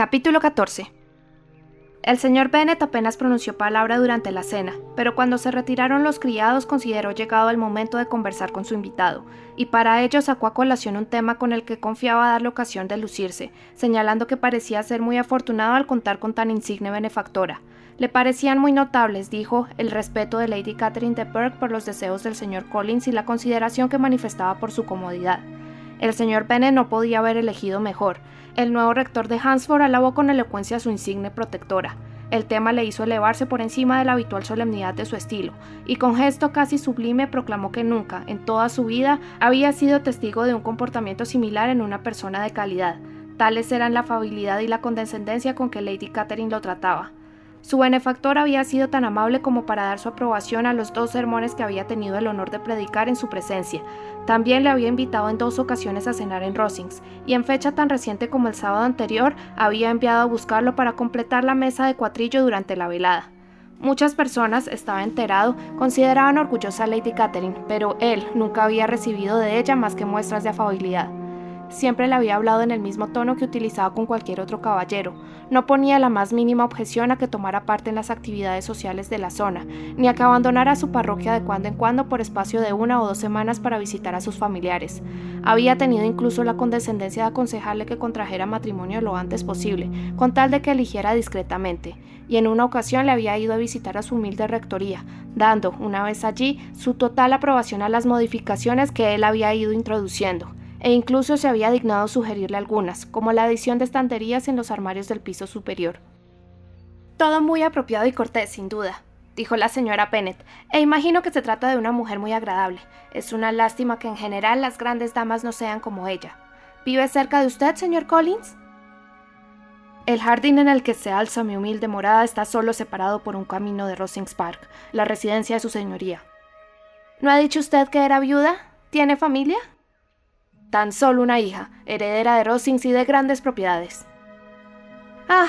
Capítulo 14 el señor Bennet apenas pronunció palabra durante la cena, pero cuando se retiraron los criados consideró llegado el momento de conversar con su invitado, y para ello sacó a colación un tema con el que confiaba darle ocasión de lucirse, señalando que parecía ser muy afortunado al contar con tan insigne benefactora. Le parecían muy notables, dijo, el respeto de Lady Catherine de Burke por los deseos del señor Collins y la consideración que manifestaba por su comodidad. El señor Bennet no podía haber elegido mejor, el nuevo rector de Hansford alabó con elocuencia a su insigne protectora. El tema le hizo elevarse por encima de la habitual solemnidad de su estilo, y con gesto casi sublime proclamó que nunca, en toda su vida, había sido testigo de un comportamiento similar en una persona de calidad. Tales eran la afabilidad y la condescendencia con que Lady Catherine lo trataba. Su benefactor había sido tan amable como para dar su aprobación a los dos sermones que había tenido el honor de predicar en su presencia. También le había invitado en dos ocasiones a cenar en Rosings, y en fecha tan reciente como el sábado anterior había enviado a buscarlo para completar la mesa de cuatrillo durante la velada. Muchas personas, estaba enterado, consideraban orgullosa a Lady Catherine, pero él nunca había recibido de ella más que muestras de afabilidad. Siempre le había hablado en el mismo tono que utilizaba con cualquier otro caballero. No ponía la más mínima objeción a que tomara parte en las actividades sociales de la zona, ni a que abandonara su parroquia de cuando en cuando por espacio de una o dos semanas para visitar a sus familiares. Había tenido incluso la condescendencia de aconsejarle que contrajera matrimonio lo antes posible, con tal de que eligiera discretamente, y en una ocasión le había ido a visitar a su humilde rectoría, dando, una vez allí, su total aprobación a las modificaciones que él había ido introduciendo e incluso se había dignado sugerirle algunas, como la adición de estanterías en los armarios del piso superior. Todo muy apropiado y cortés, sin duda, dijo la señora Pennett, e imagino que se trata de una mujer muy agradable. Es una lástima que en general las grandes damas no sean como ella. ¿Vive cerca de usted, señor Collins? El jardín en el que se alza mi humilde morada está solo separado por un camino de Rosings Park, la residencia de su señoría. ¿No ha dicho usted que era viuda? ¿Tiene familia? Tan solo una hija, heredera de Rosings y de grandes propiedades. Ah,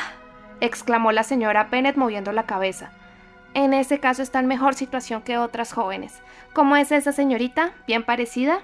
exclamó la señora Bennet moviendo la cabeza. En ese caso está en mejor situación que otras jóvenes. ¿Cómo es esa señorita? ¿Bien parecida?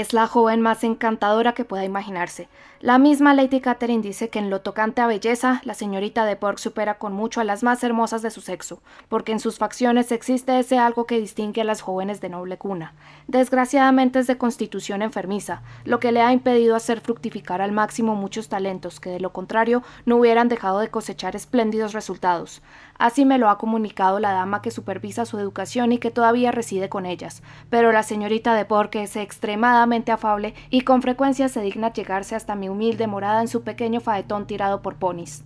Es la joven más encantadora que pueda imaginarse. La misma Lady Catherine dice que en lo tocante a belleza, la señorita de Pork supera con mucho a las más hermosas de su sexo, porque en sus facciones existe ese algo que distingue a las jóvenes de noble cuna. Desgraciadamente es de constitución enfermiza, lo que le ha impedido hacer fructificar al máximo muchos talentos que de lo contrario no hubieran dejado de cosechar espléndidos resultados. Así me lo ha comunicado la dama que supervisa su educación y que todavía reside con ellas, pero la señorita de Pork es extremadamente afable y con frecuencia se digna llegarse hasta mi humilde morada en su pequeño faetón tirado por ponis.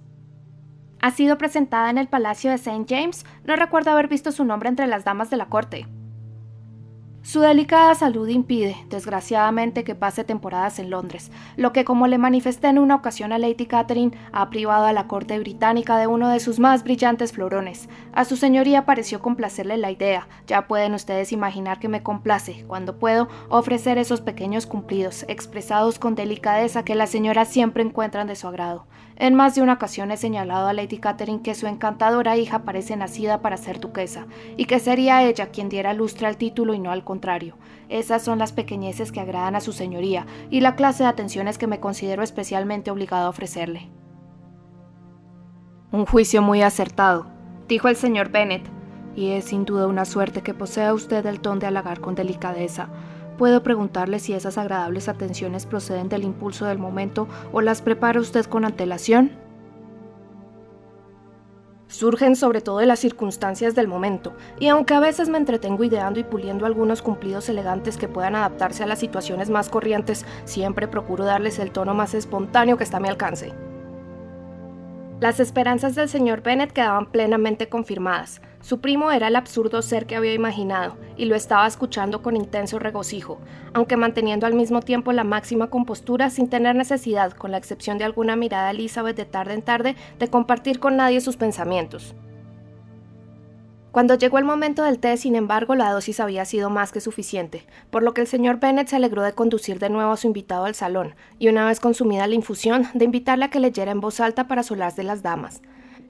Ha sido presentada en el Palacio de St. James, no recuerdo haber visto su nombre entre las damas de la corte. Su delicada salud impide, desgraciadamente, que pase temporadas en Londres, lo que, como le manifesté en una ocasión a Lady Catherine, ha privado a la corte británica de uno de sus más brillantes florones. A su señoría pareció complacerle la idea, ya pueden ustedes imaginar que me complace, cuando puedo, ofrecer esos pequeños cumplidos, expresados con delicadeza que las señoras siempre encuentran de su agrado. En más de una ocasión he señalado a Lady Catherine que su encantadora hija parece nacida para ser duquesa, y que sería ella quien diera lustre al título y no al contrario. Esas son las pequeñeces que agradan a su señoría, y la clase de atenciones que me considero especialmente obligado a ofrecerle. Un juicio muy acertado, dijo el señor Bennet, y es sin duda una suerte que posea usted el ton de halagar con delicadeza Puedo preguntarle si esas agradables atenciones proceden del impulso del momento o las prepara usted con antelación. Surgen sobre todo de las circunstancias del momento, y aunque a veces me entretengo ideando y puliendo algunos cumplidos elegantes que puedan adaptarse a las situaciones más corrientes, siempre procuro darles el tono más espontáneo que está a mi alcance. Las esperanzas del señor Bennet quedaban plenamente confirmadas. Su primo era el absurdo ser que había imaginado, y lo estaba escuchando con intenso regocijo, aunque manteniendo al mismo tiempo la máxima compostura sin tener necesidad, con la excepción de alguna mirada a Elizabeth de tarde en tarde, de compartir con nadie sus pensamientos. Cuando llegó el momento del té, sin embargo, la dosis había sido más que suficiente, por lo que el señor Bennet se alegró de conducir de nuevo a su invitado al salón, y una vez consumida la infusión, de invitarle a que leyera en voz alta para solas de las damas.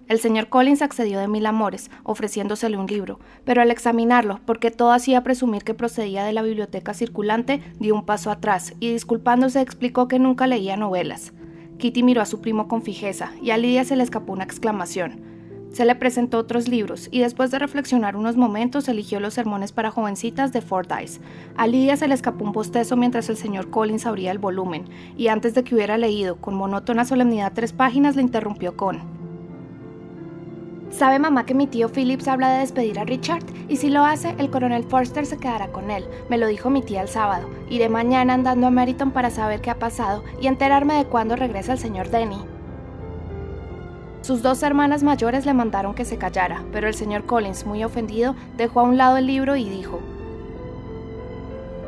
El señor Collins accedió de mil amores, ofreciéndosele un libro, pero al examinarlo, porque todo hacía presumir que procedía de la biblioteca circulante, dio un paso atrás y disculpándose explicó que nunca leía novelas. Kitty miró a su primo con fijeza y a Lidia se le escapó una exclamación. Se le presentó otros libros y después de reflexionar unos momentos eligió los sermones para jovencitas de Fordyce. A Lidia se le escapó un bostezo mientras el señor Collins abría el volumen y antes de que hubiera leído con monótona solemnidad tres páginas le interrumpió con ¿Sabe mamá que mi tío Phillips habla de despedir a Richard? Y si lo hace, el coronel Forster se quedará con él. Me lo dijo mi tía el sábado. Iré mañana andando a Meriton para saber qué ha pasado y enterarme de cuándo regresa el señor Denny. Sus dos hermanas mayores le mandaron que se callara, pero el señor Collins, muy ofendido, dejó a un lado el libro y dijo,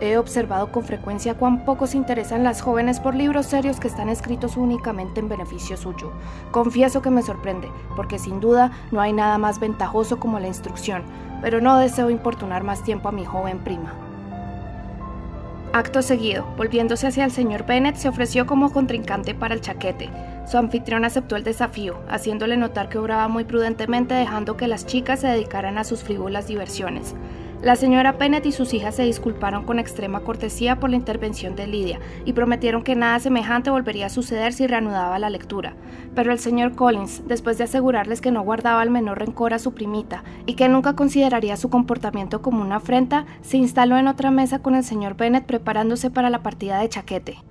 He observado con frecuencia cuán poco se interesan las jóvenes por libros serios que están escritos únicamente en beneficio suyo. Confieso que me sorprende, porque sin duda no hay nada más ventajoso como la instrucción, pero no deseo importunar más tiempo a mi joven prima. Acto seguido, volviéndose hacia el señor Bennett, se ofreció como contrincante para el chaquete. Su anfitrión aceptó el desafío, haciéndole notar que obraba muy prudentemente dejando que las chicas se dedicaran a sus frívolas diversiones. La señora Pennett y sus hijas se disculparon con extrema cortesía por la intervención de Lidia y prometieron que nada semejante volvería a suceder si reanudaba la lectura. Pero el señor Collins, después de asegurarles que no guardaba el menor rencor a su primita y que nunca consideraría su comportamiento como una afrenta, se instaló en otra mesa con el señor Bennett preparándose para la partida de chaquete.